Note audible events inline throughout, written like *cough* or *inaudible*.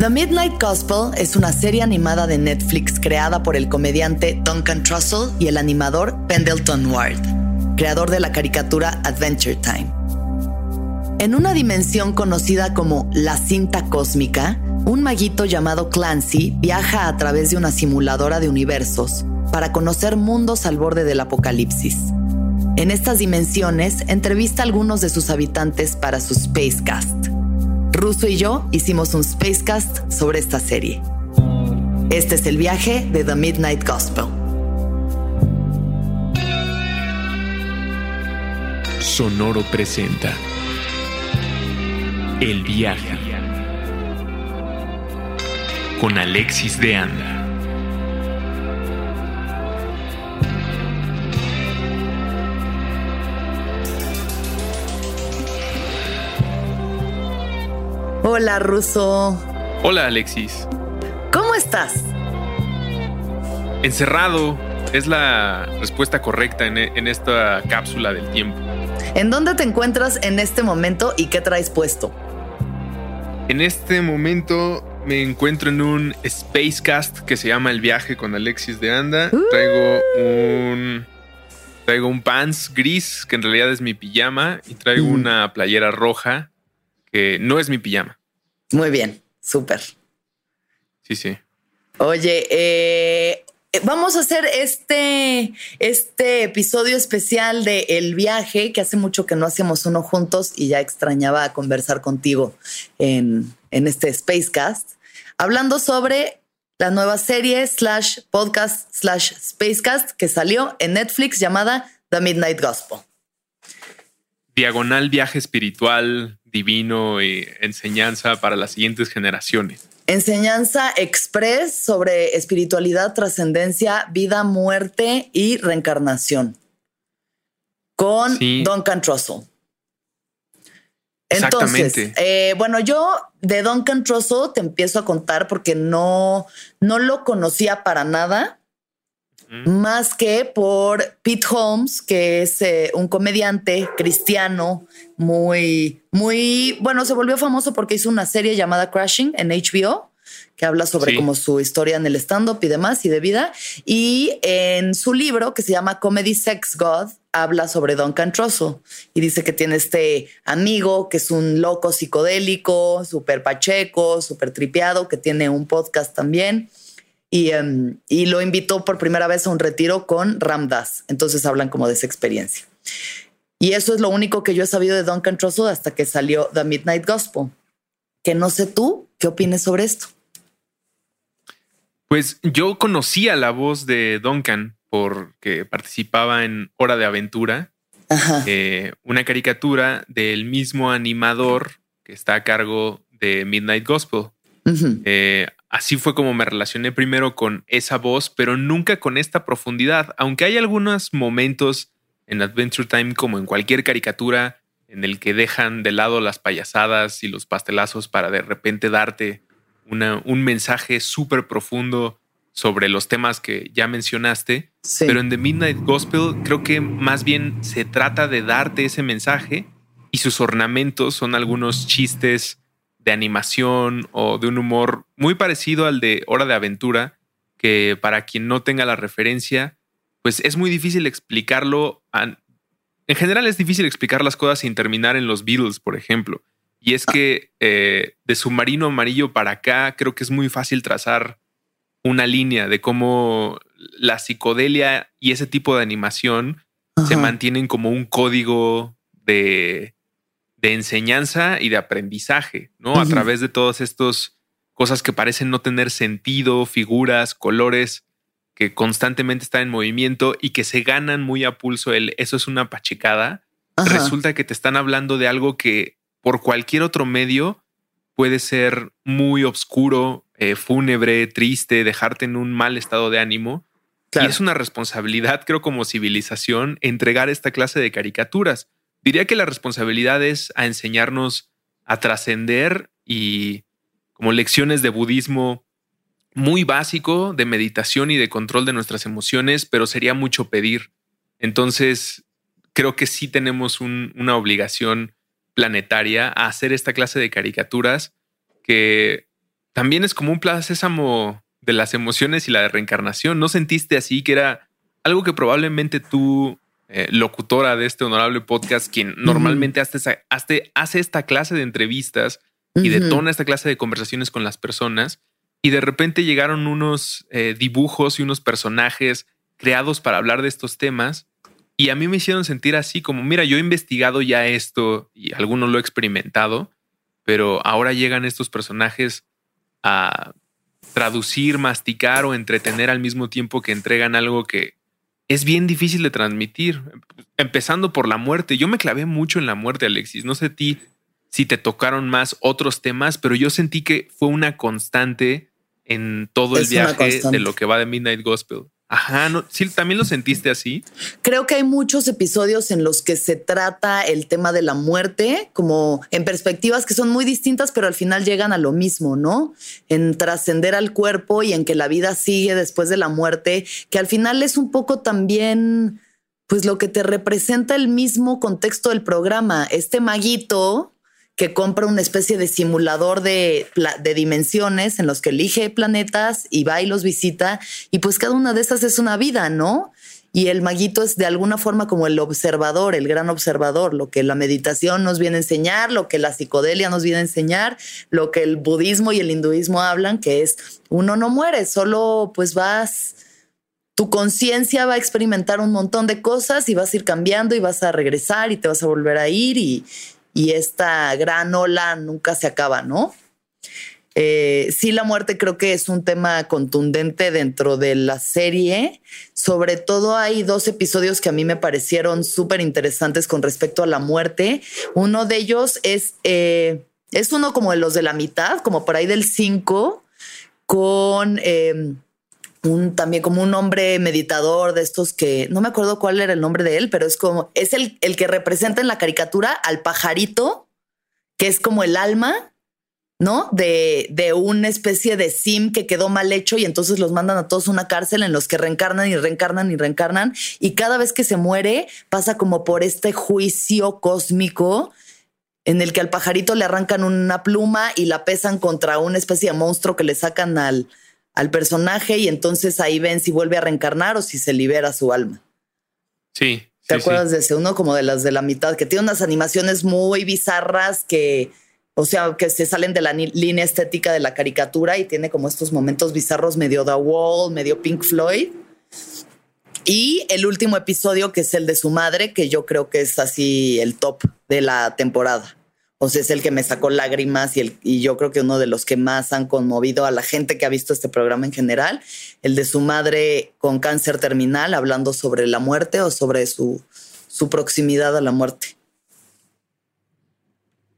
The Midnight Gospel es una serie animada de Netflix creada por el comediante Duncan Trussell y el animador Pendleton Ward, creador de la caricatura Adventure Time. En una dimensión conocida como la cinta cósmica, un maguito llamado Clancy viaja a través de una simuladora de universos para conocer mundos al borde del apocalipsis. En estas dimensiones entrevista a algunos de sus habitantes para su Spacecast. Russo y yo hicimos un Spacecast sobre esta serie. Este es el viaje de The Midnight Gospel. Sonoro presenta El viaje con Alexis de Anda. Hola, Russo. Hola, Alexis. ¿Cómo estás? Encerrado es la respuesta correcta en, en esta cápsula del tiempo. ¿En dónde te encuentras en este momento y qué traes puesto? En este momento me encuentro en un Spacecast que se llama El viaje con Alexis de Anda. Uh. Traigo un traigo un pants gris que en realidad es mi pijama y traigo Mm. una playera roja que no es mi pijama. Muy bien, súper. Sí, sí. Oye, eh, vamos a hacer este, este episodio especial de El viaje, que hace mucho que no hacíamos uno juntos y ya extrañaba conversar contigo en, en este Spacecast, hablando sobre la nueva serie slash podcast slash Spacecast que salió en Netflix llamada The Midnight Gospel. Diagonal viaje espiritual, divino y enseñanza para las siguientes generaciones. Enseñanza express sobre espiritualidad, trascendencia, vida, muerte y reencarnación. Con Sí. Duncan Trussell. Entonces, Exactamente. eh, bueno, yo de Duncan Trussell te empiezo a contar porque no, no lo conocía para nada Más que por Pete Holmes, que es eh, un comediante cristiano muy, muy, bueno, se volvió famoso porque hizo una serie llamada Crashing en HBO, que habla sobre Sí. como su historia en el stand-up y demás y de vida. Y en su libro, que se llama Comedy Sex God, habla sobre Duncan Trussell y dice que tiene este amigo que es un loco psicodélico, súper pacheco, súper tripeado, que tiene un podcast también y, em, y lo invitó por primera vez a un retiro con Ramdas. Entonces hablan como de esa experiencia. Y eso es lo único que yo he sabido de Duncan Trussell hasta que salió The Midnight Gospel. Que no sé tú qué opines sobre esto. Pues yo conocía la voz de Duncan porque participaba en Hora de Aventura, eh, una caricatura del mismo animador que está a cargo de Midnight Gospel. Eh, así fue como me relacioné primero con esa voz, pero nunca con esta profundidad, aunque hay algunos momentos en Adventure Time, como en cualquier caricatura, en el que dejan de lado las payasadas y los pastelazos para de repente darte una- un mensaje súper profundo sobre los temas que ya mencionaste. Sí. Pero en The Midnight Gospel creo que más bien se trata de darte ese mensaje y sus ornamentos son algunos chistes de animación o de un humor muy parecido al de Hora de Aventura, que para quien no tenga la referencia, pues es muy difícil explicarlo. en general es difícil explicar las cosas sin terminar en los Beatles, por ejemplo. Y es que eh, de submarino amarillo para acá creo que es muy fácil trazar una línea de cómo la psicodelia y ese tipo de animación se mantienen como un código de, de enseñanza y de aprendizaje, ¿no? A través de todas estas cosas que parecen no tener sentido, figuras, colores que constantemente están en movimiento y que se ganan muy a pulso el eso es una pachecada. Resulta que te están hablando de algo que por cualquier otro medio puede ser muy oscuro, eh, fúnebre, triste, dejarte en un mal estado de ánimo. Claro. Y es una responsabilidad, creo, como civilización, entregar esta clase de caricaturas. Diría que la responsabilidad es a enseñarnos a trascender y como lecciones de budismo muy básico, de meditación y de control de nuestras emociones, pero sería mucho pedir. Entonces, creo que sí tenemos un- una obligación planetaria a hacer esta clase de caricaturas que también es como un plaza sésamo de las emociones y la de reencarnación. ¿No sentiste así que era algo que probablemente tú, eh, locutora de este honorable podcast, quien normalmente hace, hace, esta clase de entrevistas y detona esta clase de conversaciones con las personas, y de repente llegaron unos eh, dibujos y unos personajes creados para hablar de estos temas, y a mí me hicieron sentir así como, mira, yo he investigado ya esto y alguno lo he experimentado, pero ahora llegan estos personajes a traducir, masticar o entretener al mismo tiempo que entregan algo que es bien difícil de transmitir, empezando por la muerte. Yo me clavé mucho en la muerte, Alexis. No sé a ti si te tocaron más otros temas, pero yo sentí que fue una constante en todo el viaje de lo que va de Midnight Gospel. Ajá, no, sí, también lo sentiste así. Creo que hay muchos episodios en los que se trata el tema de la muerte, como en perspectivas que son muy distintas, pero al final llegan a lo mismo, ¿no? En trascender al cuerpo y en que la vida sigue después de la muerte, que al final es un poco también, pues lo que te representa el mismo contexto del programa. Este maguito que compra una especie de simulador de, dimensiones en los que elige planetas y va y los visita. Y pues cada una de esas es una vida, ¿no? Y el maguito es de alguna forma como el observador, el gran observador, lo que la meditación nos viene a enseñar, lo que la psicodelia nos viene a enseñar, lo que el budismo y el hinduismo hablan, que es uno no muere, solo pues vas, tu conciencia va a experimentar un montón de cosas y vas a ir cambiando y vas a regresar y te vas a volver a ir y, y esta gran ola nunca se acaba, ¿no? Eh, sí, la muerte creo que es un tema contundente dentro de la serie. Sobre todo hay dos episodios que a mí me parecieron súper interesantes con respecto a la muerte. Uno de ellos es, eh, es uno como de los de la mitad, como por ahí del 5, con... Eh, un también como un hombre meditador de estos que no me acuerdo cuál era el nombre de él, pero es como es el, el que representa en la caricatura al pajarito, que es como el alma, ¿no? De, de una especie de sim que quedó mal hecho y entonces los mandan a todos a una cárcel en los que reencarnan y reencarnan y reencarnan. Y cada vez que se muere pasa como por este juicio cósmico en el que al pajarito le arrancan una pluma y la pesan contra una especie de monstruo que le sacan al, al personaje y entonces ahí ven si vuelve a reencarnar o si se libera su alma. Sí. ¿Te acuerdas de ese uno como de las de la mitad que tiene unas animaciones muy bizarras que, o sea, que se salen de la línea estética de la caricatura y tiene como estos momentos bizarros medio The Wall, medio Pink Floyd? Y el último episodio que es el de su madre, que yo creo que es así el top de la temporada. O sea, es el que me sacó lágrimas y, el, y yo creo que uno de los que más han conmovido a la gente que ha visto este programa en general, el de su madre con cáncer terminal, hablando sobre la muerte o sobre su, su proximidad a la muerte.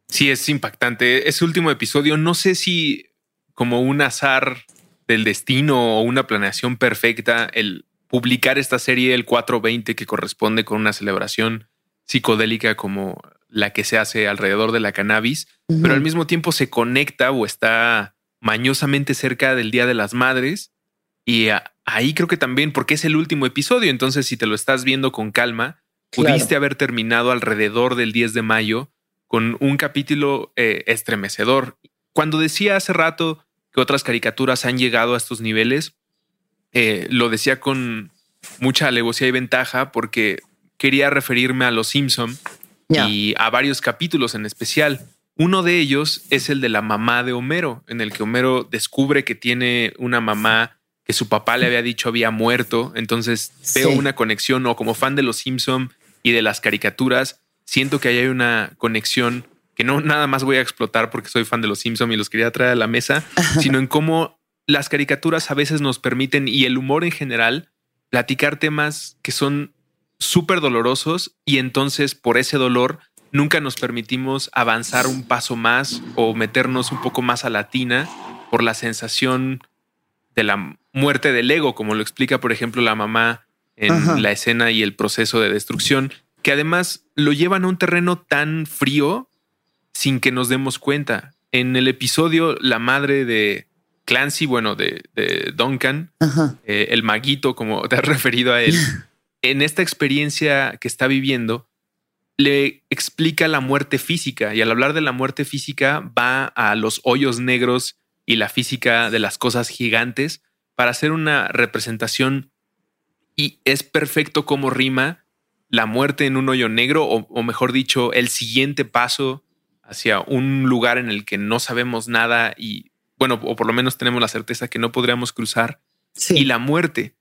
Sí, es impactante. Ese último episodio, no sé si como un azar del destino o una planeación perfecta, el publicar esta serie el 420 que corresponde con una celebración psicodélica como la que se hace alrededor de la cannabis, pero al mismo tiempo se conecta o está mañosamente cerca del Día de las Madres. Y ahí creo que también, porque es el último episodio, entonces si te lo estás viendo con calma, pudiste haber terminado alrededor del 10 de mayo con un capítulo eh, estremecedor. Cuando decía hace rato que otras caricaturas han llegado a estos niveles, eh, lo decía con mucha alevosía y ventaja porque quería referirme a Los Simpson y a varios capítulos en especial. Uno de ellos es el de la mamá de Homero, en el que Homero descubre que tiene una mamá que su papá le había dicho había muerto. Entonces veo una conexión o como fan de Los Simpson y de las caricaturas, siento que ahí hay una conexión que no nada más voy a explotar porque soy fan de Los Simpson y los quería traer a la mesa, *laughs* sino en cómo las caricaturas a veces nos permiten y el humor en general platicar temas que son súper dolorosos y entonces por ese dolor nunca nos permitimos avanzar un paso más o meternos un poco más a la tina por la sensación de la muerte del ego, como lo explica, por ejemplo, la mamá en la escena y el proceso de destrucción, que además lo llevan a un terreno tan frío sin que nos demos cuenta. En el episodio, la madre de Clancy, bueno, de, Duncan, eh, el maguito, como te has referido a él, *laughs* en esta experiencia que está viviendo, le explica la muerte física y al hablar de la muerte física va a los hoyos negros y la física de las cosas gigantes para hacer una representación y es perfecto como rima la muerte en un hoyo negro o, mejor dicho, el siguiente paso hacia un lugar en el que no sabemos nada y bueno, o por lo menos tenemos la certeza que no podríamos cruzar y la muerte.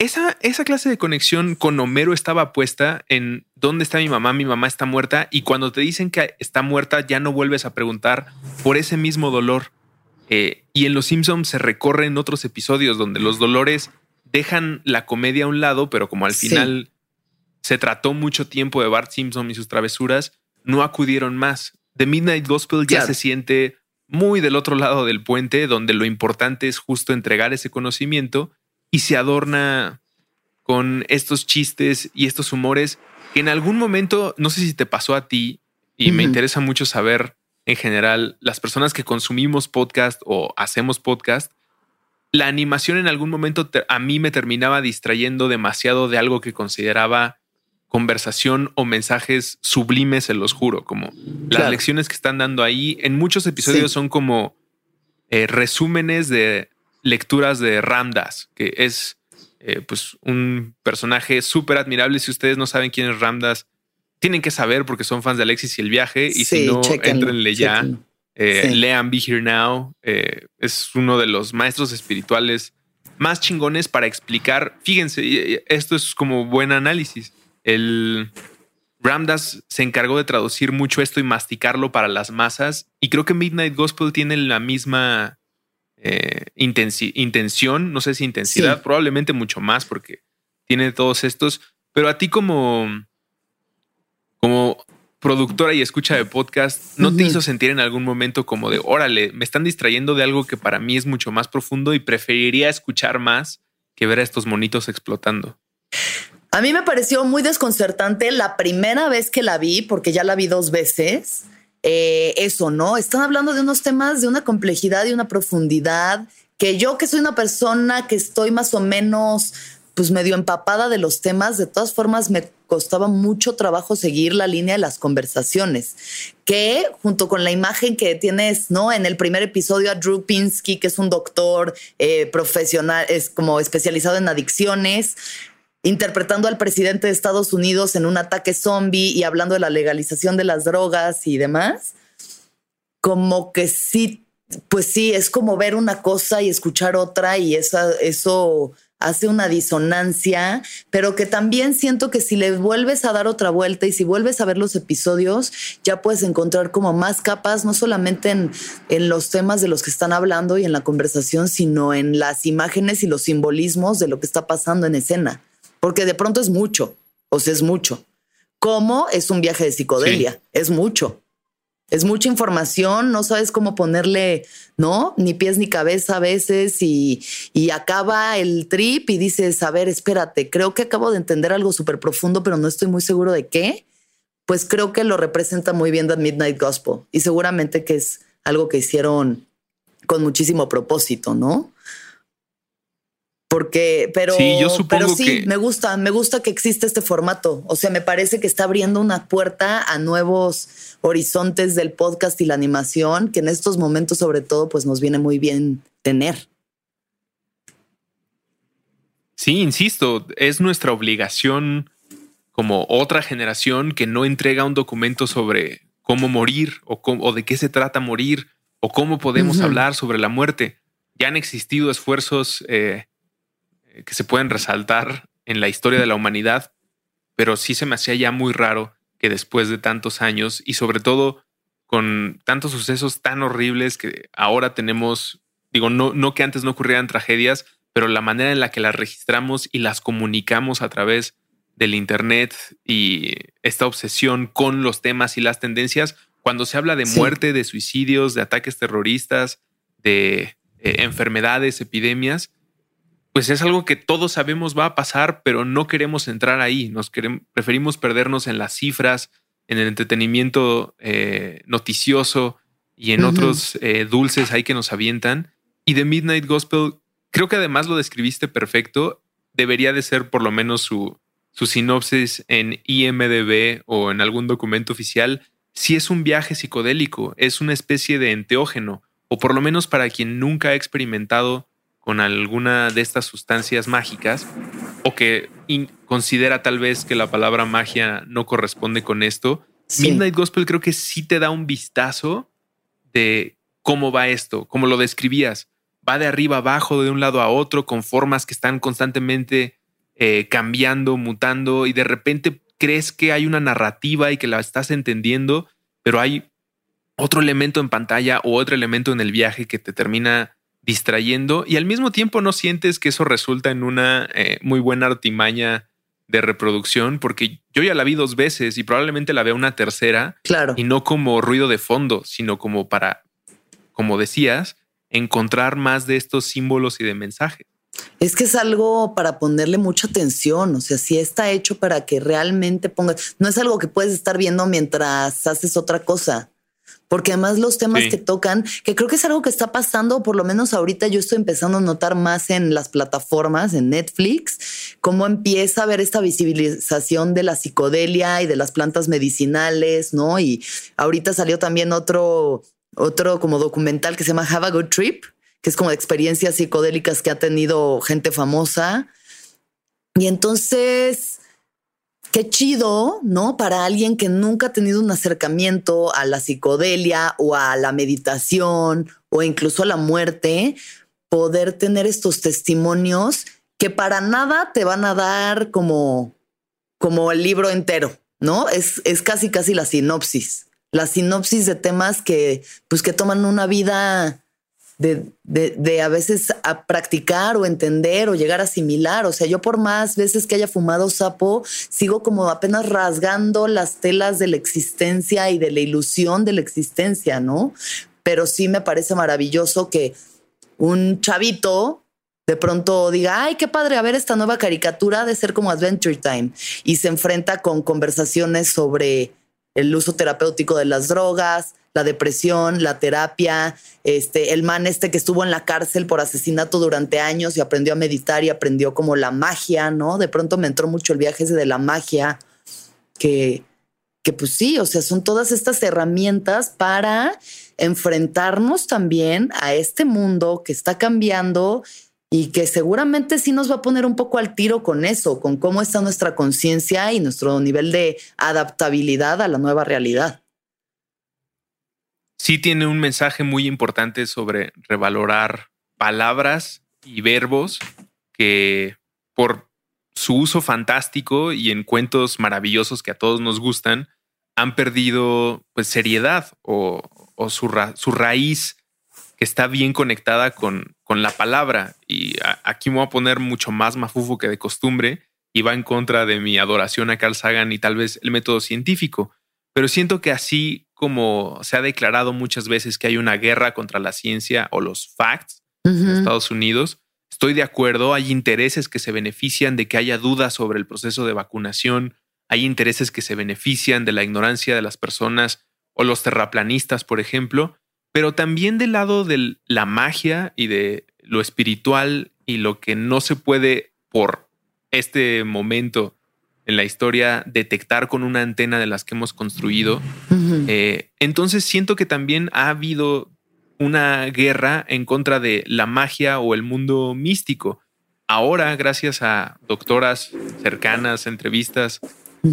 Esa, esa clase de conexión con Homero estaba puesta en dónde está mi mamá, mi mamá está muerta y cuando te dicen que está muerta ya no vuelves a preguntar por ese mismo dolor. Eh, y en Los Simpsons se recorren otros episodios donde los dolores dejan la comedia a un lado, pero como al final se trató mucho tiempo de Bart Simpson y sus travesuras, no acudieron más. The Midnight Gospel ya se siente muy del otro lado del puente, donde lo importante es justo entregar ese conocimiento y se adorna con estos chistes y estos humores que en algún momento, no sé si te pasó a ti, y me interesa mucho saber en general, las personas que consumimos podcast o hacemos podcast, la animación en algún momento a mí me terminaba distrayendo demasiado de algo que consideraba conversación o mensajes sublimes, se los juro, como las lecciones que están dando ahí. En muchos episodios son como eh, resúmenes de lecturas de Ramdas, que es eh, pues un personaje súper admirable. Si ustedes no saben quién es Ramdas, tienen que saber porque son fans de Alexis y el viaje. Y si no, entrenle ya. Eh, lean Be Here Now. Eh, es uno de los maestros espirituales más chingones para explicar. Fíjense, esto es como buen análisis. El Ramdas se encargó de traducir mucho esto y masticarlo para las masas. Y creo que Midnight Gospel tiene la misma eh, intención, no sé si intensidad, probablemente mucho más porque tiene todos estos. Pero a ti como como productora y escucha de podcast, ¿no te hizo sentir en algún momento como de, órale, me están distrayendo de algo que para mí es mucho más profundo y preferiría escuchar más que ver a estos monitos explotando? A mí me pareció muy desconcertante la primera vez que la vi, porque ya la vi dos veces. Eh, eso, ¿no? Están hablando de unos temas de una complejidad y una profundidad que yo que soy una persona que estoy más o menos pues medio empapada de los temas, de todas formas me costaba mucho trabajo seguir la línea de las conversaciones, que junto con la imagen que tienes, ¿no? En el primer episodio a Drew Pinsky, que es un doctor eh, profesional, es como especializado en adicciones, interpretando al presidente de Estados Unidos en un ataque zombie y hablando de la legalización de las drogas y demás, como que sí, pues sí, es como ver una cosa y escuchar otra y esa, eso hace una disonancia, pero que también siento que si le vuelves a dar otra vuelta y si vuelves a ver los episodios, ya puedes encontrar como más capas, no solamente en, en los temas de los que están hablando y en la conversación, sino en las imágenes y los simbolismos de lo que está pasando en escena, porque de pronto es mucho, o sea, es mucho. ¿Cómo es un viaje de psicodelia? Es mucho es mucha información, no sabes cómo ponerle, ¿no? Ni pies ni cabeza a veces y, y acaba el trip y dices, a ver, espérate, creo que acabo de entender algo súper profundo, pero no estoy muy seguro de qué. Pues creo que lo representa muy bien The Midnight Gospel y seguramente que es algo que hicieron con muchísimo propósito, ¿no? Porque, pero sí, yo supongo pero sí, me gusta, me gusta que existe este formato. O sea, me parece que está abriendo una puerta a nuevos horizontes del podcast y la animación, que en estos momentos, sobre todo, pues nos viene muy bien tener. Sí, insisto, es nuestra obligación como otra generación que no entrega un documento sobre cómo morir o, o de qué se trata morir o cómo podemos hablar sobre la muerte. Ya han existido esfuerzos eh, que se pueden resaltar en la historia de la humanidad, pero sí se me hacía ya muy raro que después de tantos años y sobre todo con tantos sucesos tan horribles que ahora tenemos, digo, no, no que antes no ocurrieran tragedias, pero la manera en la que las registramos y las comunicamos a través del Internet y esta obsesión con los temas y las tendencias, cuando se habla de muerte, de suicidios, de ataques terroristas, de eh, enfermedades, epidemias, pues es algo que todos sabemos va a pasar, pero no queremos entrar ahí. Nos queremos, preferimos perdernos en las cifras, en el entretenimiento eh, noticioso y en otros eh, dulces ahí que nos avientan. Y The Midnight Gospel, creo que además lo describiste perfecto. Debería de ser por lo menos su, su sinopsis en IMDB o en algún documento oficial. Si es un viaje psicodélico, es una especie de enteógeno o por lo menos para quien nunca ha experimentado con alguna de estas sustancias mágicas, o que considera tal vez que la palabra magia no corresponde con esto, Midnight Gospel creo que sí te da un vistazo de cómo va esto, como lo describías. Va de arriba abajo, de un lado a otro, con formas que están constantemente eh, cambiando, mutando, y de repente crees que hay una narrativa y que la estás entendiendo, pero hay otro elemento en pantalla o otro elemento en el viaje que te termina distrayendo y al mismo tiempo no sientes que eso resulta en una eh, muy buena artimaña de reproducción, porque yo ya la vi dos veces y probablemente la vea una tercera. Claro. Y no como ruido de fondo, sino como para, como decías, encontrar más de estos símbolos y de mensajes. Es que es algo para ponerle mucha atención, o sea, si está hecho para que realmente pongas, no es algo que puedes estar viendo mientras haces otra cosa porque además los temas que tocan, que creo que es algo que está pasando, por lo menos ahorita yo estoy empezando a notar más en las plataformas, en Netflix, cómo empieza a ver esta visibilización de la psicodelia y de las plantas medicinales, ¿no? Y ahorita salió también otro, otro como documental que se llama Have a Good Trip, que es como de experiencias psicodélicas que ha tenido gente famosa. Y entonces Qué chido, ¿no? Para alguien que nunca ha tenido un acercamiento a la psicodelia o a la meditación o incluso a la muerte, poder tener estos testimonios que para nada te van a dar como, como el libro entero, ¿no? Es, es casi, casi la sinopsis, la sinopsis de temas que, pues, que toman una vida de, a veces a practicar o entender o llegar a asimilar. O sea, yo por más veces que haya fumado sapo, sigo como apenas rasgando las telas de la existencia y de la ilusión de la existencia, ¿no? Pero sí me parece maravilloso que un chavito de pronto diga, ay, qué padre, a ver esta nueva caricatura de ser como Adventure Time y se enfrenta con conversaciones sobre el uso terapéutico de las drogas, la depresión, la terapia, este, el man este que estuvo en la cárcel por asesinato durante años y aprendió a meditar y aprendió como la magia, ¿no? De pronto me entró mucho el viaje ese de la magia, que, que pues sí, o sea, son todas estas herramientas para enfrentarnos también a este mundo que está cambiando y que seguramente sí nos va a poner un poco al tiro con eso, con cómo está nuestra conciencia y nuestro nivel de adaptabilidad a la nueva realidad. Sí tiene un mensaje muy importante sobre revalorar palabras y verbos que por su uso fantástico y en cuentos maravillosos que a todos nos gustan, han perdido pues, seriedad o, su, raíz que está bien conectada con, con la palabra. Y aquí me voy a poner mucho más mafufo que de costumbre y va en contra de mi adoración a Carl Sagan y tal vez el método científico. Pero siento que así como se ha declarado muchas veces que hay una guerra contra la ciencia o los facts en Estados Unidos, estoy de acuerdo, hay intereses que se benefician de que haya dudas sobre el proceso de vacunación, hay intereses que se benefician de la ignorancia de las personas o los terraplanistas, por ejemplo, pero también del lado de la magia y de lo espiritual y lo que no se puede por este momento en la historia detectar con una antena de las que hemos construido. Eh, entonces siento que también ha habido una guerra en contra de la magia o el mundo místico. Ahora, gracias a doctoras cercanas, entrevistas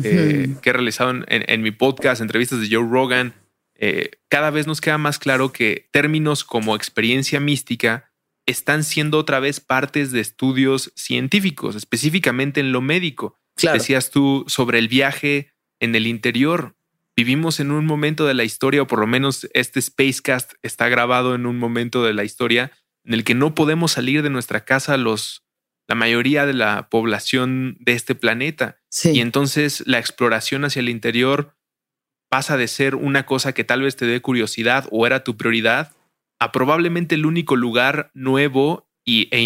eh, que he realizado en, mi podcast, entrevistas de Joe Rogan, eh, cada vez nos queda más claro que términos como experiencia mística están siendo otra vez partes de estudios científicos, específicamente en lo médico. Decías tú sobre el viaje en el interior. Vivimos en un momento de la historia, o por lo menos este Spacecast está grabado en un momento de la historia en el que no podemos salir de nuestra casa los, la mayoría de la población de este planeta. Y entonces la exploración hacia el interior pasa de ser una cosa que tal vez te dé curiosidad o era tu prioridad a probablemente el único lugar nuevo y, e,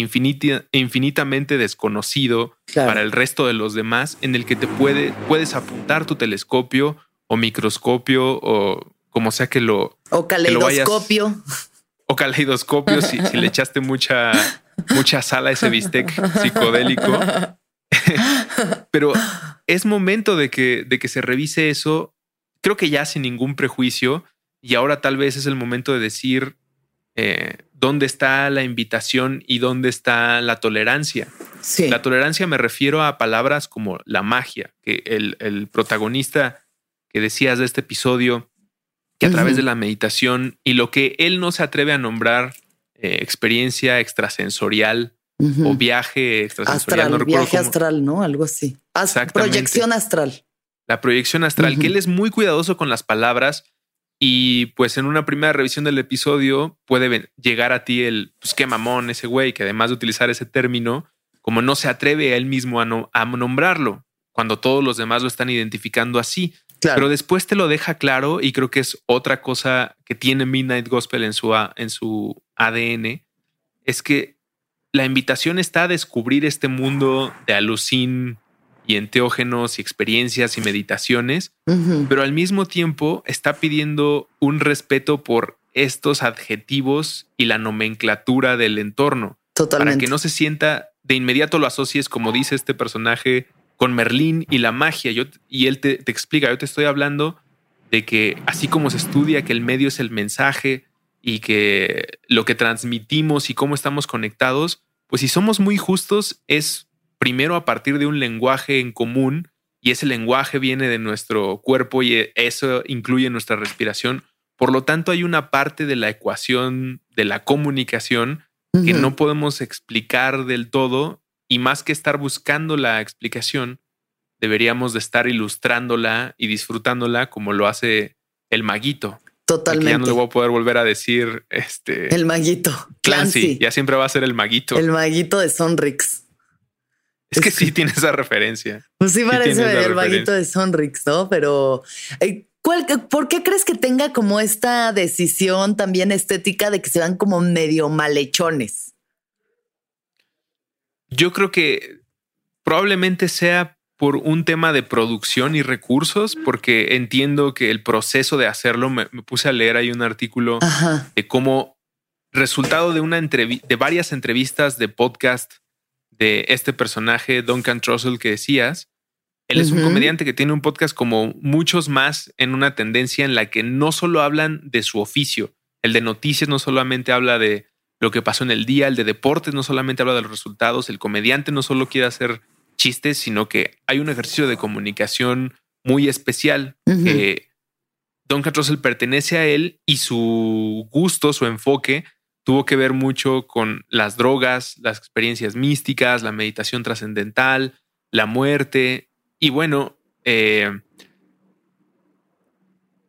infinitamente desconocido para el resto de los demás, en el que te puede, puedes apuntar tu telescopio o microscopio o como sea que lo... O caleidoscopio. o caleidoscopio si, le echaste mucha, mucha sal a ese bistec psicodélico. *laughs* Pero es momento de que, de que se revise eso, creo que ya sin ningún prejuicio, y ahora tal vez es el momento de decir, eh, dónde está la invitación y dónde está la tolerancia. Sí. La tolerancia me refiero a palabras como la magia, que el, protagonista que decías de este episodio, que a través de la meditación y lo que él no se atreve a nombrar eh, experiencia extrasensorial o viaje extrasensorial. Astral, viaje astral, ¿no? Algo así. proyección astral. La proyección astral, que él es muy cuidadoso con las palabras y pues en una primera revisión del episodio puede llegar a ti el, pues qué mamón ese güey, que además de utilizar ese término, como no se atreve a él mismo a, a nombrarlo, cuando todos los demás lo están identificando así. Pero después te lo deja claro y creo que es otra cosa que tiene Midnight Gospel en su, en su ADN, es que la invitación está a descubrir este mundo de alucin y enteógenos y experiencias y meditaciones, pero al mismo tiempo está pidiendo un respeto por estos adjetivos y la nomenclatura del entorno. Totalmente. Para que no se sienta de inmediato lo asocies, como dice este personaje, con Merlín y la magia. Yo, y él te, te explica, yo te estoy hablando de que así como se estudia que el medio es el mensaje y que lo que transmitimos y cómo estamos conectados, pues si somos muy justos es primero a partir de un lenguaje en común y ese lenguaje viene de nuestro cuerpo y eso incluye nuestra respiración. Por lo tanto, hay una parte de la ecuación de la comunicación que no podemos explicar del todo y más que estar buscando la explicación, deberíamos de estar ilustrándola y disfrutándola como lo hace el maguito. Totalmente. ya no le voy a poder volver a decir este. El maguito. Clancy. Ya siempre va a ser el maguito. El maguito de Sonrix. Es que sí tiene esa referencia. Pues sí parece el vaguito de Sonrix, ¿no? Pero eh, ¿por qué crees que tenga como esta decisión también estética de que se van como medio malhechones? Yo creo que probablemente sea por un tema de producción y recursos, porque entiendo que el proceso de hacerlo, me, puse a leer ahí un artículo de cómo resultado de una de varias entrevistas de podcast de este personaje, Duncan Trussell, que decías. Él es un comediante que tiene un podcast como muchos más en una tendencia en la que no solo hablan de su oficio. El de noticias no solamente habla de lo que pasó en el día, el de deportes no solamente habla de los resultados, el comediante no solo quiere hacer chistes, sino que hay un ejercicio de comunicación muy especial que Duncan Trussell pertenece a él y su gusto, su enfoque tuvo que ver mucho con las drogas, las experiencias místicas, la meditación trascendental, la muerte. Y bueno, eh,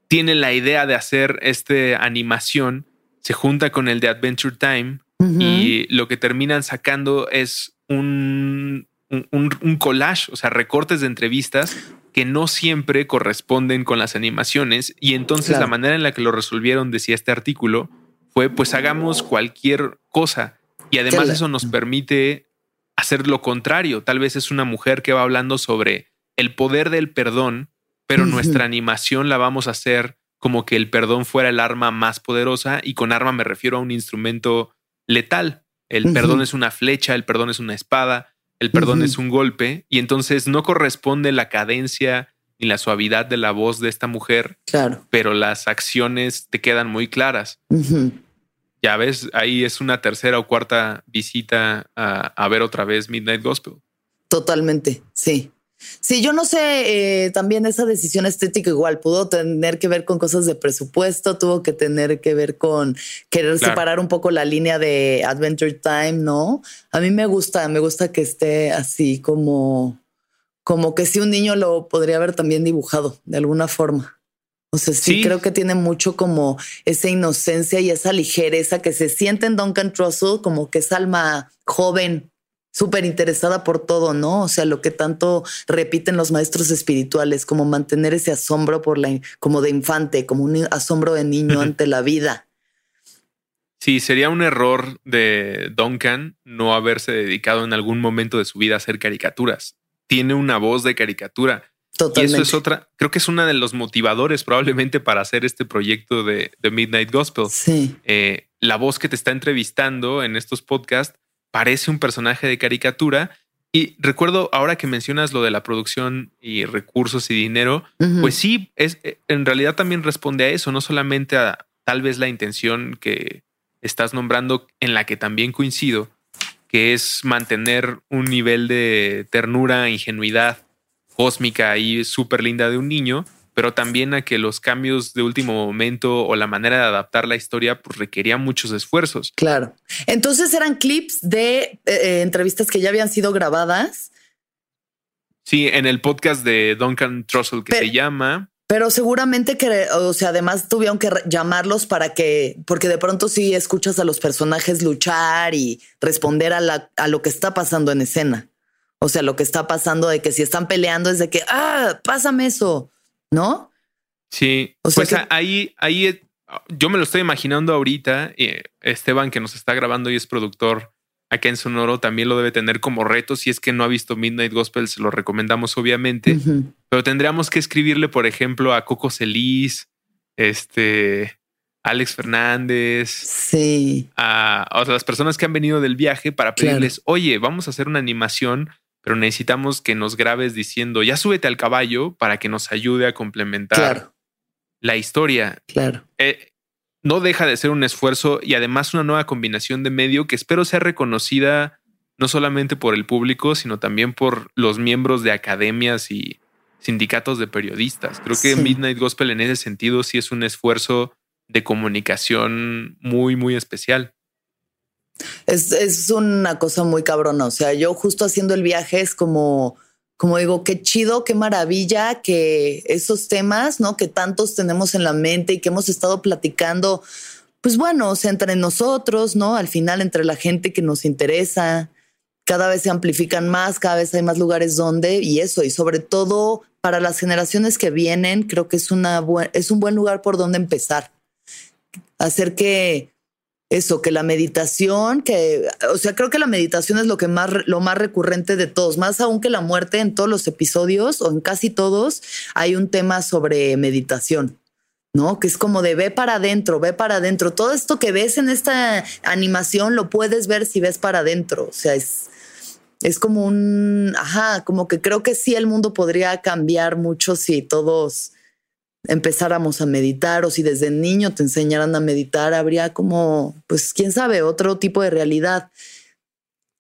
tiene la idea de hacer esta animación, se junta con el de Adventure Time y lo que terminan sacando es un, un, collage, o sea, recortes de entrevistas que no siempre corresponden con las animaciones. Y entonces la manera en la que lo resolvieron, decía este artículo, fue pues hagamos cualquier cosa. Y además eso nos permite hacer lo contrario. Tal vez es una mujer que va hablando sobre el poder del perdón, pero nuestra animación la vamos a hacer como que el perdón fuera el arma más poderosa y con arma me refiero a un instrumento letal. El perdón es una flecha, el perdón es una espada, el perdón es un golpe y entonces no corresponde la cadencia ni la suavidad de la voz de esta mujer. Claro. Pero las acciones te quedan muy claras ya ves, ahí es una tercera o cuarta visita a, ver otra vez Midnight Gospel. Totalmente, sí. Sí, yo no sé, eh, también esa decisión estética igual pudo tener que ver con cosas de presupuesto, tuvo que tener que ver con querer separar un poco la línea de Adventure Time, ¿no? A mí me gusta, me gusta que esté así como, como que si un niño lo podría haber también dibujado de alguna forma. O sea, sí, creo que tiene mucho como esa inocencia y esa ligereza que se siente en Duncan Trussell, como que es alma joven, súper interesada por todo, ¿no? O sea, lo que tanto repiten los maestros espirituales, como mantener ese asombro por la, como de infante, como un asombro de niño ante la vida. Sí, sería un error de Duncan no haberse dedicado en algún momento de su vida a hacer caricaturas. Tiene una voz de caricatura y eso es otra, creo que es uno de los motivadores probablemente para hacer este proyecto de, Midnight Gospel. Sí. Eh, la voz que te está entrevistando en estos podcasts parece un personaje de caricatura. Y recuerdo ahora que mencionas lo de la producción y recursos y dinero, pues sí, es, en realidad también responde a eso, no solamente a tal vez la intención que estás nombrando, en la que también coincido, que es mantener un nivel de ternura, ingenuidad cósmica y súper linda de un niño, pero también a que los cambios de último momento o la manera de adaptar la historia pues requería muchos esfuerzos. Claro. Entonces eran clips de eh, eh, entrevistas que ya habían sido grabadas. Sí, en el podcast de Duncan Trussell que se llama. Pero seguramente que, o sea, además tuvieron que llamarlos para que, porque de pronto sí escuchas a los personajes luchar y responder a, la, a lo que está pasando en escena. O sea, lo que está pasando de que si están peleando es de que, ah, pásame eso ¿no? Sí, o sea pues ahí, ahí yo me lo estoy imaginando ahorita. Esteban, que nos está grabando y es productor acá en Sonoro, también lo debe tener como reto. Si es que no ha visto Midnight Gospel, se lo recomendamos, obviamente. Pero tendríamos que escribirle, por ejemplo, a Coco Celis, este, Alex Fernández. Sí. A, las personas que han venido del viaje para pedirles, oye, vamos a hacer una animación pero necesitamos que nos grabes diciendo, ya súbete al caballo para que nos ayude a complementar la historia. Claro. Eh, no deja de ser un esfuerzo y además una nueva combinación de medio que espero sea reconocida no solamente por el público, sino también por los miembros de academias y sindicatos de periodistas. Creo que Midnight Gospel en ese sentido sí es un esfuerzo de comunicación muy, muy especial. Es, es una cosa muy cabrona. O sea, yo justo haciendo el viaje es como, como digo, qué chido, qué maravilla que esos temas, ¿no? Que tantos tenemos en la mente y que hemos estado platicando, pues bueno, o sea, entre nosotros, ¿no? Al final, entre la gente que nos interesa, cada vez se amplifican más, cada vez hay más lugares donde, y eso, y sobre todo para las generaciones que vienen, creo que es, una es un buen lugar por donde empezar. Hacer que, eso, que la meditación, que, o sea, creo que la meditación es lo que más, lo más recurrente de todos, más aún que la muerte en todos los episodios o en casi todos hay un tema sobre meditación. ¿no? Que es como de ve para adentro, ve para adentro. Todo esto que ves en esta animación lo puedes ver si ves para adentro. O sea, es, es como un, ajá, como que creo que sí el mundo podría cambiar mucho si todos empezáramos a meditar o si desde niño te enseñaran a meditar, habría como, pues quién sabe, otro tipo de realidad.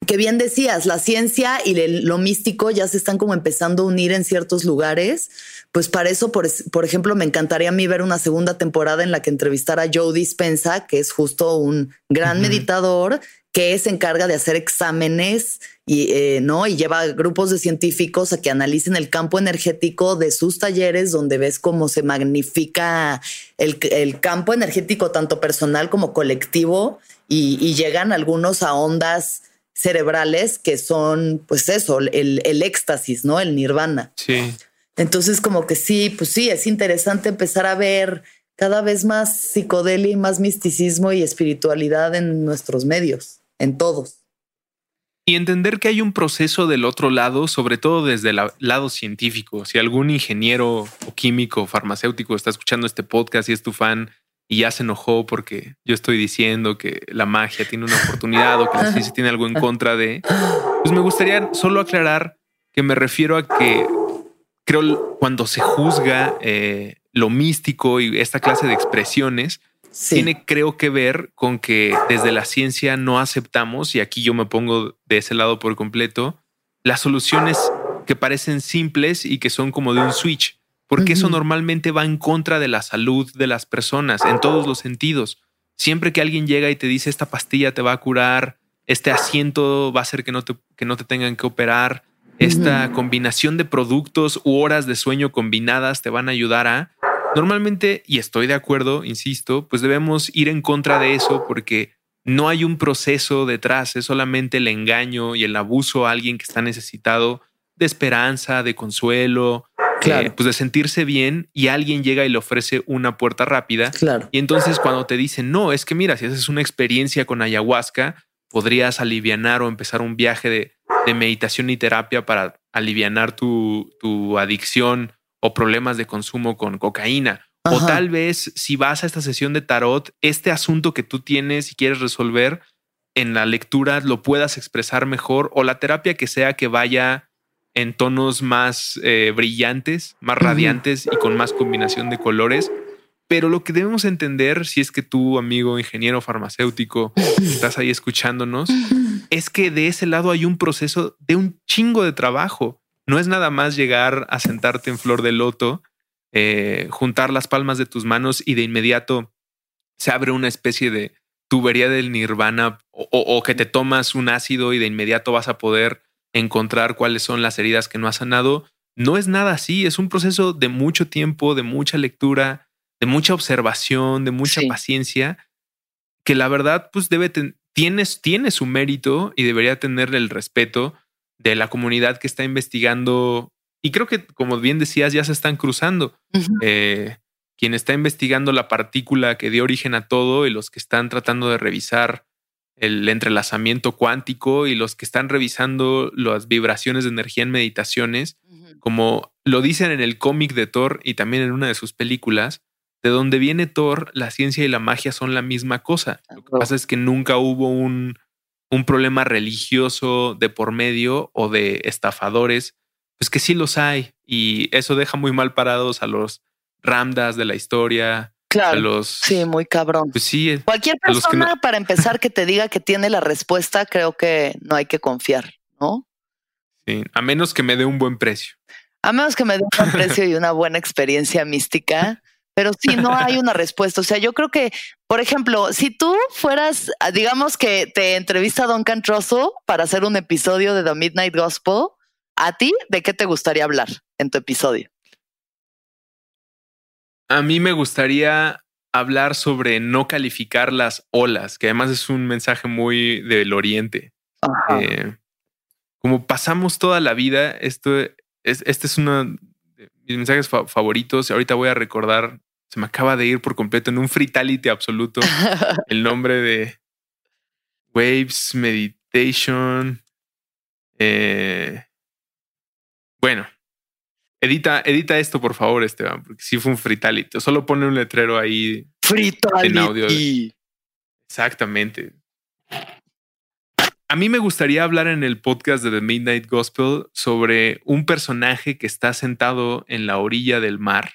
Que bien decías, la ciencia y lo místico ya se están como empezando a unir en ciertos lugares. Pues para eso, por, por ejemplo, me encantaría a mí ver una segunda temporada en la que entrevistara a Joe Dispensa, que es justo un gran meditador que se encarga de hacer exámenes y, eh, ¿no? y lleva grupos de científicos a que analicen el campo energético de sus talleres, donde ves cómo se magnifica el, campo energético, tanto personal como colectivo, y, llegan algunos a ondas cerebrales que son, pues eso, el, el éxtasis, ¿no? El nirvana. Sí. Entonces, como que sí, pues sí, es interesante empezar a ver cada vez más psicodelia y más misticismo y espiritualidad en nuestros medios en todos. Y entender que hay un proceso del otro lado, sobre todo desde el lado científico. Si algún ingeniero o químico o farmacéutico está escuchando este podcast y es tu fan y ya se enojó porque yo estoy diciendo que la magia tiene una oportunidad o que la ciencia tiene algo en contra de, pues me gustaría solo aclarar que me refiero a que creo cuando se juzga eh, lo místico y esta clase de expresiones, tiene creo que ver con que desde la ciencia no aceptamos, y aquí yo me pongo de ese lado por completo, las soluciones que parecen simples y que son como de un switch, porque eso normalmente va en contra de la salud de las personas en todos los sentidos. Siempre que alguien llega y te dice esta pastilla te va a curar, este asiento va a hacer que no te, que no te tengan que operar, esta combinación de productos u horas de sueño combinadas te van a ayudar a Normalmente, y estoy de acuerdo, insisto, pues debemos ir en contra de eso porque no hay un proceso detrás, es solamente el engaño y el abuso a alguien que está necesitado de esperanza, de consuelo, eh, pues de sentirse bien y alguien llega y le ofrece una puerta rápida. Claro. Y entonces cuando te dicen, no, es que mira, si haces una experiencia con ayahuasca, podrías aliviar o empezar un viaje de, meditación y terapia para aliviar tu, tu adicción o problemas de consumo con cocaína. O tal vez si vas a esta sesión de tarot, este asunto que tú tienes y quieres resolver en la lectura lo puedas expresar mejor o la terapia que sea que vaya en tonos más eh, brillantes, más radiantes y con más combinación de colores, Pero lo que debemos entender, si es que tú, amigo ingeniero farmacéutico, estás ahí escuchándonos, es que de ese lado hay un proceso de un chingo de trabajo. No es nada más llegar a sentarte en flor de loto, eh, juntar las palmas de tus manos y de inmediato se abre una especie de tubería del nirvana o, que te tomas un ácido y de inmediato vas a poder encontrar cuáles son las heridas que no has sanado. No es nada así, es un proceso de mucho tiempo, de mucha lectura, de mucha observación, de mucha paciencia, que la verdad pues debe tienes, tiene su mérito y debería tener el respeto de la comunidad que está investigando. Y creo que, como bien decías, ya se están cruzando. Eh, quien está investigando la partícula que dio origen a todo y los que están tratando de revisar el entrelazamiento cuántico y los que están revisando las vibraciones de energía en meditaciones, como lo dicen en el cómic de Thor y también en una de sus películas, de donde viene Thor, la ciencia y la magia son la misma cosa. Lo que pasa es que nunca hubo un, un problema religioso de por medio o de estafadores, pues que sí los hay. Y eso deja muy mal parados a los ramdas de la historia. Claro. A los, sí, muy cabrón. Pues sí, Cualquier persona, para empezar, que te diga que tiene la respuesta, creo que no hay que confiar, ¿no? Sí, a menos que me dé un buen precio. A menos que me dé un buen precio y una buena experiencia mística. Pero sí, no hay una respuesta. O sea, yo creo que, por ejemplo, si tú fueras, ah, digamos que te entrevista Duncan Trussell para hacer un episodio de The Midnight Gospel, ¿a ti de qué te gustaría hablar en tu episodio? A mí me gustaría hablar sobre no calificar las olas, que además es un mensaje muy del oriente. Eh, como pasamos toda la vida, esto es, este es uno de mis mensajes favoritos. Ahorita voy a recordar se me acaba de ir por completo en un fritality absoluto *laughs* el nombre de Waves Meditation. Eh, bueno, edita, edita esto por favor, Esteban, porque sí fue un fritality. Solo pone un letrero ahí en audio. Exactamente. A mí me gustaría hablar en el podcast de The Midnight Gospel sobre un personaje que está sentado en la orilla del mar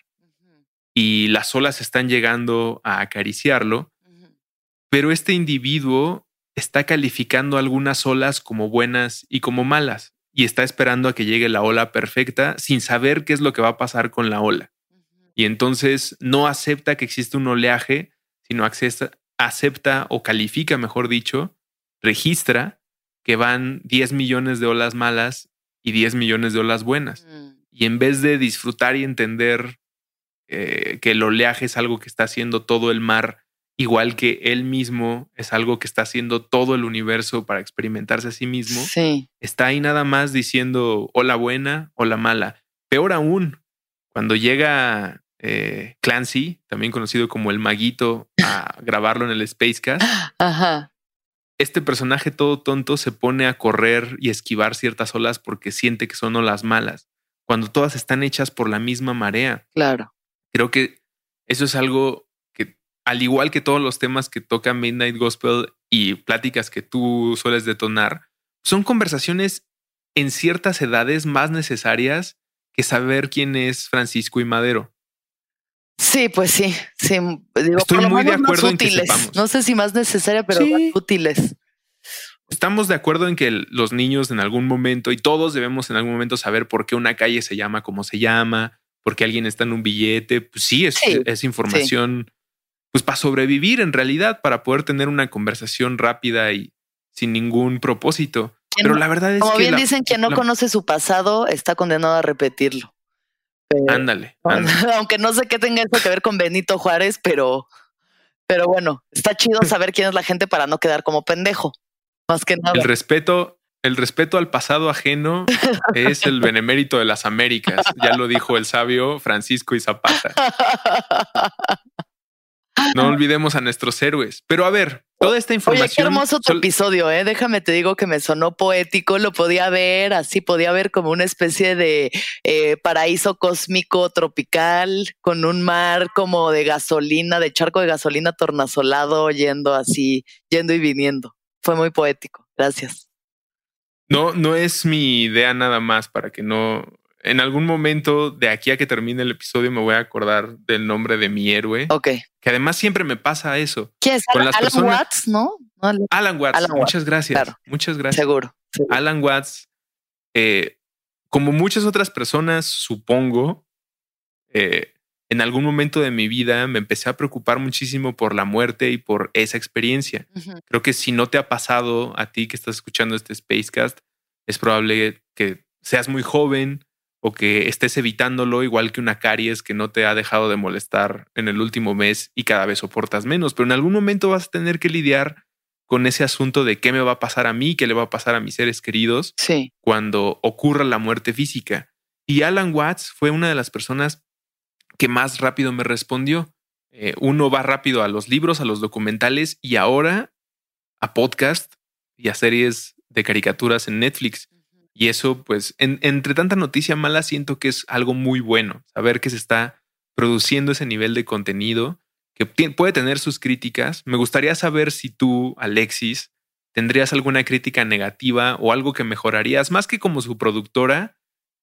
y las olas están llegando a acariciarlo, pero este individuo está calificando algunas olas como buenas y como malas y está esperando a que llegue la ola perfecta sin saber qué es lo que va a pasar con la ola. Y entonces no acepta que existe un oleaje, sino acepta o califica, mejor dicho, registra que van 10 millones de olas malas y 10 millones de olas buenas. Mm. Y en vez de disfrutar y entender eh, que el oleaje es algo que está haciendo todo el mar, igual que él mismo es algo que está haciendo todo el universo para experimentarse a sí mismo. Sí. Está ahí nada más diciendo o la buena o la mala. Peor aún, cuando llega eh, Clancy, también conocido como el maguito, a *laughs* grabarlo en el Spacecast. Ajá. Este personaje todo tonto se pone a correr y esquivar ciertas olas porque siente que son olas malas, cuando todas están hechas por la misma marea. Claro. Creo que eso es algo que, al igual que todos los temas que toca Midnight Gospel y pláticas que tú sueles detonar, son conversaciones en ciertas edades más necesarias que saber quién es Francisco y Madero. Sí, pues sí, sí. Estoy muy de acuerdo en que sepamos. No sé si más necesaria, pero útiles. Estamos de acuerdo en que los niños en algún momento, y todos debemos en algún momento saber por qué una calle se llama como se llama, porque alguien está en un billete. Pues sí, es, es información pues para sobrevivir en realidad, para poder tener una conversación rápida y sin ningún propósito. Pero la verdad es que. Como bien dicen, que no conoce su pasado está condenado a repetirlo. *laughs* ándale, Aunque no sé qué tenga eso que ver con Benito Juárez, pero, pero bueno, está chido *laughs* saber quién es la gente para no quedar como pendejo. Más que nada. El respeto el respeto al pasado ajeno es el benemérito de las Américas. Ya lo dijo el sabio Francisco y Zapata. No olvidemos a nuestros héroes. Pero a ver, toda esta información. Oye, qué hermoso tu episodio, ¿eh? Déjame te digo que me sonó poético. Lo podía ver así, podía ver como una especie de eh, paraíso cósmico tropical con un mar como de gasolina, de charco de gasolina tornasolado, yendo así, yendo y viniendo. Fue muy poético. Gracias. No, no es mi idea nada más para que no en algún momento de aquí a que termine el episodio me voy a acordar del nombre de mi héroe. Ok. Que además siempre me pasa eso. ¿Quién es? Alan, Watts, ¿no? Alan Watts. muchas gracias. Muchas gracias. Seguro. Alan Watts, eh, como muchas otras personas, supongo, eh, en algún momento de mi vida me empecé a preocupar muchísimo por la muerte y por esa experiencia. Creo que si no te ha pasado a ti que estás escuchando este Spacecast, es probable que seas muy joven o que estés evitándolo, igual que una caries que no te ha dejado de molestar en el último mes y cada vez soportas menos. Pero en algún momento vas a tener que lidiar con ese asunto de qué me va a pasar a mí, qué le va a pasar a mis seres queridos cuando ocurra la muerte física. Y Alan Watts fue una de las personas que más rápido me respondió. Eh, uno va rápido a los libros, a los documentales y ahora a podcast y a series de caricaturas en Netflix. Y eso, pues, entre tanta noticia mala, siento que es algo muy bueno, saber que se está produciendo ese nivel de contenido que puede tener sus críticas. Me gustaría saber si tú, Alexis, tendrías alguna crítica negativa o algo que mejorarías, más que como su productora,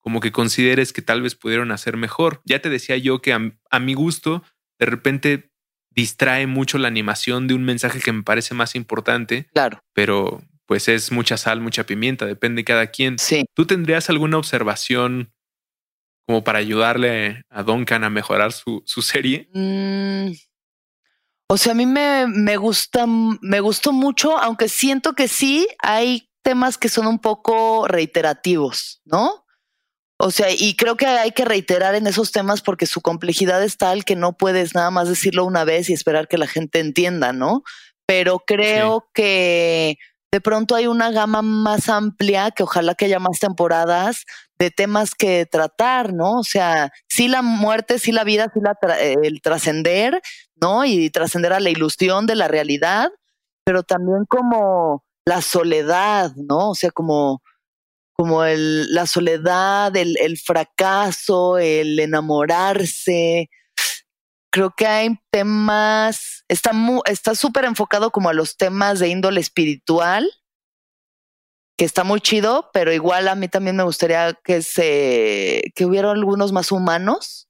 como que consideres que tal vez pudieron hacer mejor. Ya te decía yo que a, mi gusto, de repente distrae mucho la animación de un mensaje que me parece más importante. Claro. Pero pues es mucha sal, mucha pimienta, depende de cada quien. Sí. ¿Tú tendrías alguna observación como para ayudarle a Duncan a mejorar su, serie? Mm, o sea, a mí me, me gusta, me gustó mucho, aunque siento que sí hay temas que son un poco reiterativos, ¿no? O sea, y creo que hay que reiterar en esos temas porque su complejidad es tal que no puedes nada más decirlo una vez y esperar que la gente entienda, ¿no? Pero creo que de pronto hay una gama más amplia, que ojalá que haya más temporadas de temas que tratar, ¿no? O sea, sí la muerte, sí la vida, sí la el trascender, ¿no? Y trascender a la ilusión de la realidad, pero también como la soledad, ¿no? O sea, como como el, la soledad, el, el fracaso, el enamorarse. Creo que hay temas, está está súper enfocado como a los temas de índole espiritual, que está muy chido, pero igual a mí también me gustaría que se, que hubiera algunos más humanos,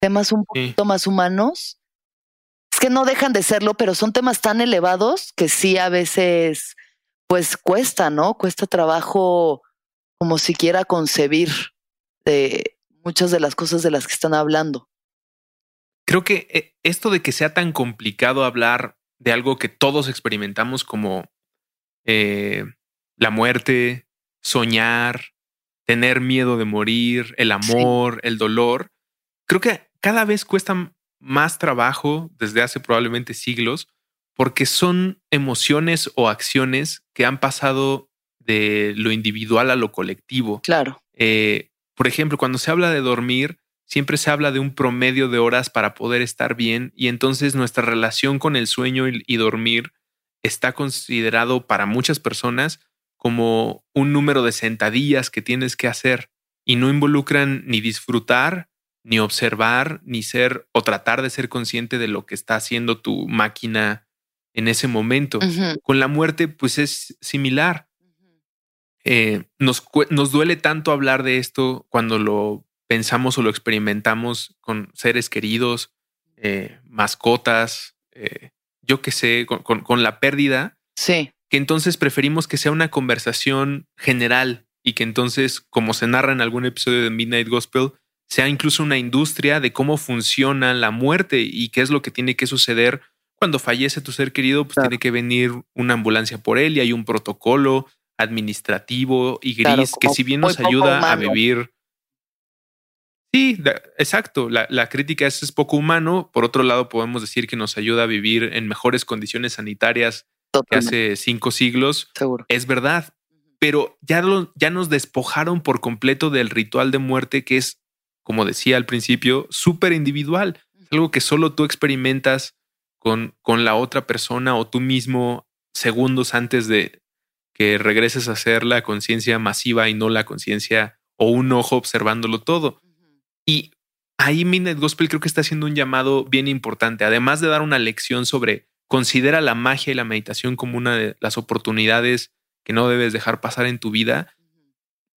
temas un poquito más humanos. Es que no dejan de serlo, pero son temas tan elevados que sí a veces, pues cuesta, ¿no? Cuesta trabajo como siquiera concebir de muchas de las cosas de las que están hablando. Creo que eh, esto de que sea tan complicado hablar de algo que todos experimentamos como eh, la muerte, soñar, tener miedo de morir, el amor, el dolor, creo que cada vez cuesta más trabajo desde hace probablemente siglos porque son emociones o acciones que han pasado de lo individual a lo colectivo. Claro. Eh, por ejemplo, cuando se habla de dormir, siempre se habla de un promedio de horas para poder estar bien y entonces nuestra relación con el sueño y, dormir está considerado para muchas personas como un número de sentadillas que tienes que hacer y no involucran ni disfrutar, ni observar, ni ser o tratar de ser consciente de lo que está haciendo tu máquina en ese momento. Con la muerte, pues es similar. Eh, nos, nos duele tanto hablar de esto cuando lo pensamos o lo experimentamos con seres queridos, eh, mascotas, eh, yo qué sé, con, la pérdida. Sí. Que entonces preferimos que sea una conversación general y que entonces, como se narra en algún episodio de Midnight Gospel, sea incluso una industria de cómo funciona la muerte y qué es lo que tiene que suceder cuando fallece tu ser querido, pues tiene que venir una ambulancia por él y hay un protocolo administrativo y gris que si bien nos ayuda a vivir. Sí, exacto. La, crítica es, es, poco humano. Por otro lado, podemos decir que nos ayuda a vivir en mejores condiciones sanitarias que hace cinco siglos. Seguro. Es verdad. Pero ya, ya nos despojaron por completo del ritual de muerte que es, como decía al principio, súper individual. Algo que solo tú experimentas con, con la otra persona o tú mismo segundos antes de, que regreses a ser la conciencia masiva y no la conciencia o un ojo observándolo todo. Y ahí Midnight Gospel creo que está haciendo un llamado bien importante, además de dar una lección sobre considera la magia y la meditación como una de las oportunidades que no debes dejar pasar en tu vida,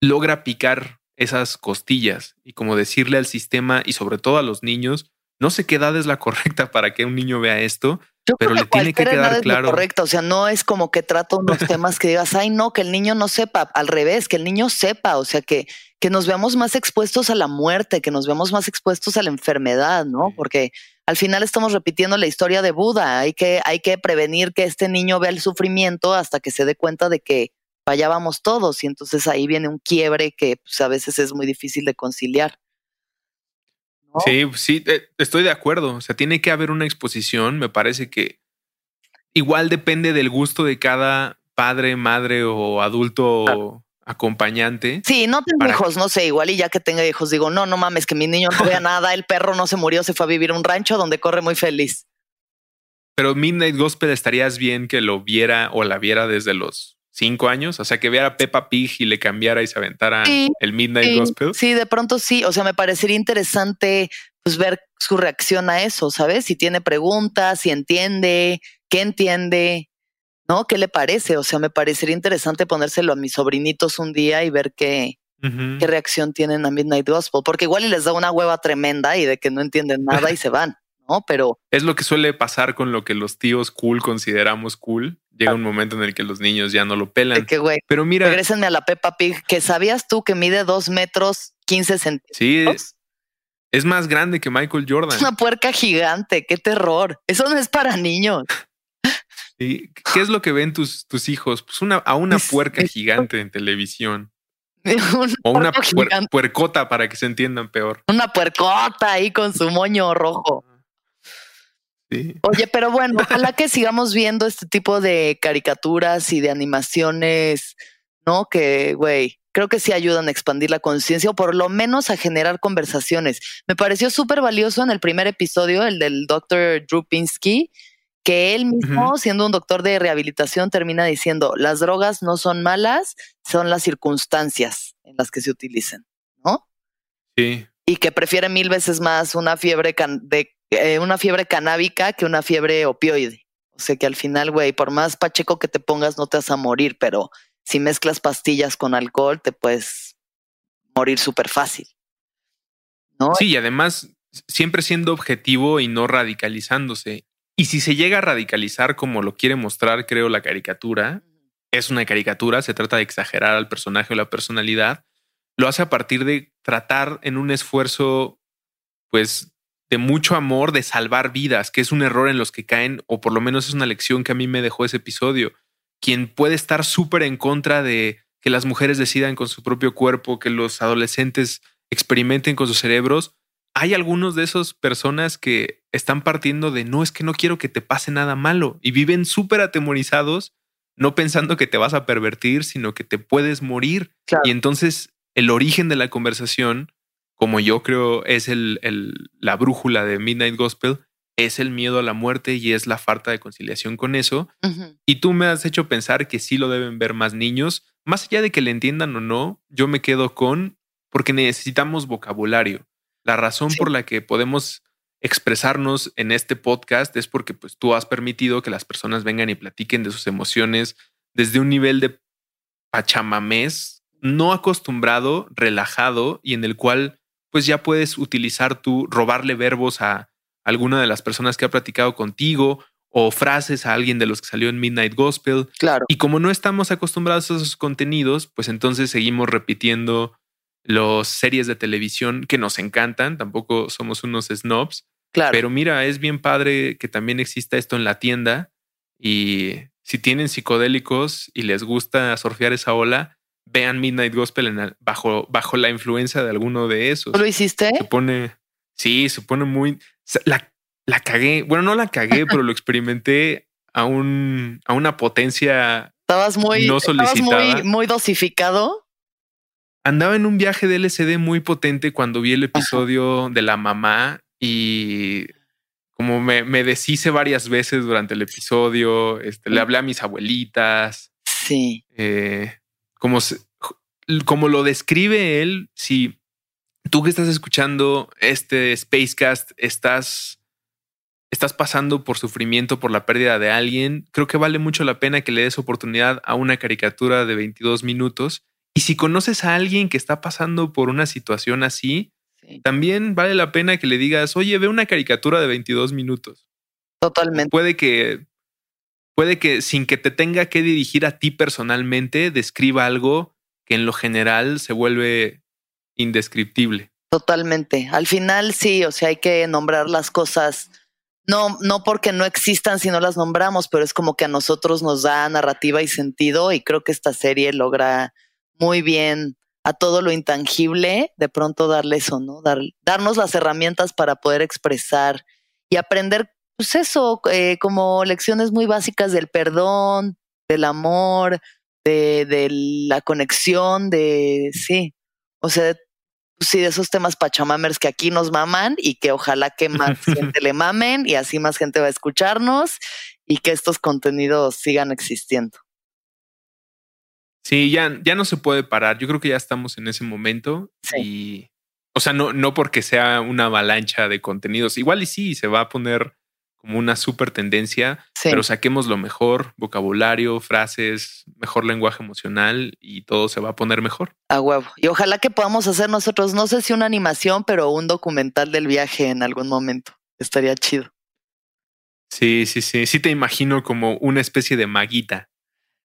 logra picar esas costillas y como decirle al sistema y sobre todo a los niños, no sé qué edad es la correcta *laughs* para que un niño vea esto, pero le tiene que quedar claro. Correcto, o sea, no es como que trato unos *laughs* temas que digas, ay, no, que el niño no sepa, al revés, que el niño sepa, o sea, que, que nos veamos más expuestos a la muerte, que nos veamos más expuestos a la enfermedad, ¿no? Porque al final estamos repitiendo la historia de Buda, hay que, hay que prevenir que este niño vea el sufrimiento hasta que se dé cuenta de que fallábamos todos y entonces ahí viene un quiebre que pues, a veces es muy difícil de conciliar. Sí, sí, eh, estoy de acuerdo. O sea, tiene que haber una exposición. Me parece que igual depende del gusto de cada padre, madre o adulto acompañante. Sí, no tengo hijos, no sé, igual y ya que tenga hijos digo, no, no mames, que mi niño no vea *laughs* nada, el perro no se murió, se fue a vivir a un rancho donde corre muy feliz. Pero Midnight Gospel estarías bien que lo viera o la viera desde los cinco años, o sea, que viera Peppa Pig y le cambiara y se aventara el Midnight Gospel. Sí, de pronto sí, o sea, me parecería interesante pues ver su reacción a eso, ¿sabes? Si tiene preguntas, si entiende, qué entiende, ¿no? ¿Qué le parece? O sea, me parecería interesante ponérselo a mis sobrinitos un día y ver qué, qué reacción tienen a Midnight Gospel, porque igual les da una hueva tremenda y de que no entienden nada y se van. ¿No? Pero es lo que suele pasar con lo que los tíos cool consideramos cool. Llega un momento en el que los niños ya no lo pelan. Pero mira, regrésenme a la Peppa Pig, que sabías tú que mide dos metros 15 centímetros. Sí, es más grande que Michael Jordan. Es una puerca gigante, qué terror. Eso no es para niños. ¿Y qué es lo que ven tus, tus hijos? Pues una, a una puerca gigante en televisión. *laughs* o una puercota para que se entiendan peor. Una puercota ahí con su moño rojo. Oye, pero bueno, *laughs* ojalá que sigamos viendo este tipo de caricaturas y de animaciones, ¿no? Que, güey, creo que sí ayudan a expandir la conciencia o por lo menos a generar conversaciones. Me pareció súper valioso en el primer episodio, el del doctor Drupinsky, que él mismo, siendo un doctor de rehabilitación, termina diciendo, las drogas no son malas, son las circunstancias en las que se utilizan, ¿no? Sí. Y que prefiere mil veces más una fiebre de eh, una fiebre canábica que una fiebre opioide. O sea que al final, güey, por más pacheco que te pongas, no te vas a morir, pero si mezclas pastillas con alcohol, te puedes morir súper fácil. ¿no? Sí, y además siempre siendo objetivo y no radicalizándose. Y si se llega a radicalizar como lo quiere mostrar, creo, la caricatura, es una caricatura, se trata de exagerar al personaje o la personalidad, lo hace a partir de tratar en un esfuerzo, pues, de mucho amor, de salvar vidas, que es un error en los que caen, o por lo menos es una lección que a mí me dejó ese episodio. Quien puede estar súper en contra de que las mujeres decidan con su propio cuerpo, que los adolescentes experimenten con sus cerebros, hay algunos de esas personas que están partiendo de no es que no quiero que te pase nada malo y viven súper atemorizados, no pensando que te vas a pervertir, sino que te puedes morir. Y entonces el origen de la conversación como yo creo es el, la brújula de Midnight Gospel, es el miedo a la muerte y es la falta de conciliación con eso. Y tú me has hecho pensar que sí lo deben ver más niños, más allá de que le entiendan o no, yo me quedo con porque necesitamos vocabulario. La razón por la que podemos expresarnos en este podcast es porque pues tú has permitido que las personas vengan y platiquen de sus emociones desde un nivel de pachamamés no acostumbrado, relajado y en el cual pues ya puedes utilizar tú, robarle verbos a alguna de las personas que ha platicado contigo o frases a alguien de los que salió en Midnight Gospel. Claro. Y como no estamos acostumbrados a esos contenidos, pues entonces seguimos repitiendo las series de televisión que nos encantan. Tampoco somos unos snobs. Claro. Pero mira, es bien padre que también exista esto en la tienda. Y si tienen psicodélicos y les gusta surfear esa ola, vean Midnight Gospel bajo, bajo la influencia de alguno de esos. ¿Lo hiciste? Se pone, sí, se pone muy, la, la cagué, bueno, no la cagué, *laughs* pero lo experimenté a, un, a una potencia estabas muy, no solicitada. muy, muy dosificado. Andaba en un viaje de LCD muy potente cuando vi el episodio de la mamá y como me, me deshice varias veces durante el episodio, este, le hablé a mis abuelitas. Sí. Eh, como, como lo describe él, si tú que estás escuchando este Spacecast estás, estás pasando por sufrimiento por la pérdida de alguien, creo que vale mucho la pena que le des oportunidad a una caricatura de 22 minutos Y si conoces a alguien que está pasando por una situación así, también vale la pena que le digas, oye, ve una caricatura de 22 minutos. Totalmente. Puede que, puede que sin que te tenga que dirigir a ti personalmente, describa algo que en lo general se vuelve indescriptible. Totalmente. Al final sí, o sea, hay que nombrar las cosas. No, no porque no existan si no las nombramos, pero es como que a nosotros nos da narrativa y sentido y creo que esta serie logra muy bien a todo lo intangible, de pronto darle eso, ¿no? Dar, darnos las herramientas para poder expresar y aprender, pues eso, eh, como lecciones muy básicas del perdón, del amor, de, de la conexión, de, sí, o sea, sí, de esos temas pachamamers que aquí nos maman y que ojalá que más *laughs* gente le mamen y así más gente va a escucharnos y que estos contenidos sigan existiendo. Sí, ya, ya no se puede parar. Yo creo que ya estamos en ese momento. Y, o sea, no, no porque sea una avalancha de contenidos. Igual y sí, se va a poner como una súper tendencia, pero saquemos lo mejor, vocabulario, frases, mejor lenguaje emocional y todo se va a poner mejor. A huevo. Y ojalá que podamos hacer nosotros, no sé si una animación, pero un documental del viaje en algún momento. Estaría chido. Sí, sí, sí. Sí te imagino como una especie de maguita.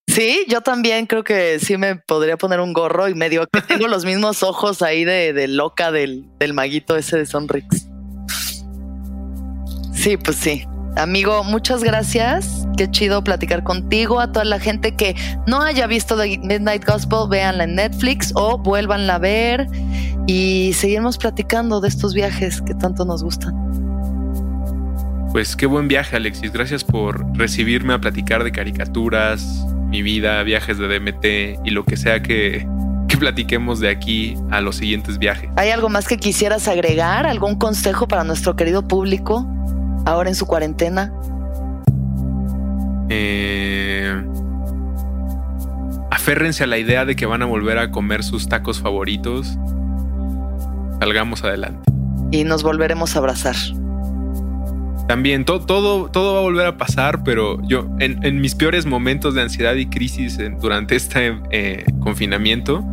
Sí, yo también creo que sí me podría poner un gorro y medio que tengo *laughs* los mismos ojos ahí de, loca del, del, maguito ese de Sonrix. Sí, pues sí. Amigo, muchas gracias. Qué chido platicar contigo. A toda la gente que no haya visto The Midnight Gospel, véanla en Netflix o vuélvanla a ver y seguimos platicando de estos viajes que tanto nos gustan. Pues qué buen viaje, Alexis. Gracias por recibirme a platicar de caricaturas, mi vida, viajes de DMT y lo que sea que, que platiquemos de aquí a los siguientes viajes. ¿Hay algo más que quisieras agregar? ¿Algún consejo para nuestro querido público ahora en su cuarentena? Eh, aférrense a la idea de que van a volver a comer sus tacos favoritos. Salgamos adelante. Y nos volveremos a abrazar. También todo, todo, todo va a volver a pasar, pero yo en, mis peores momentos de ansiedad y crisis durante este eh, confinamiento,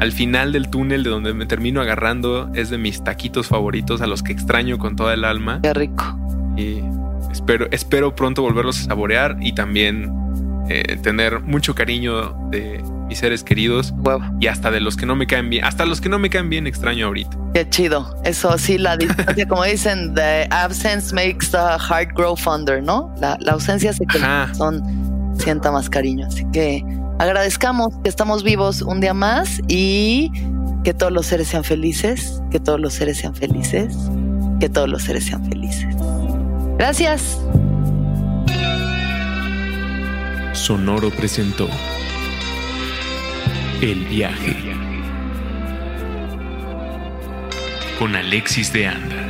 al final del túnel de donde me termino agarrando es de mis taquitos favoritos a los que extraño con toda el alma. Qué rico. Y espero, espero pronto volverlos a saborear y también eh, tener mucho cariño de mis seres queridos y hasta de los que no me caen bien, hasta los que no me caen bien extraño ahorita. Qué chido. Eso sí, la distancia, como dicen, the absence makes the heart grow fonder, ¿no? La, ausencia hace que el son sienta más cariño. Así que agradezcamos que estamos vivos un día más y que todos los seres sean felices, que todos los seres sean felices, que todos los seres sean felices. Gracias. Sonoro presentó El viaje con Alexis de Anda.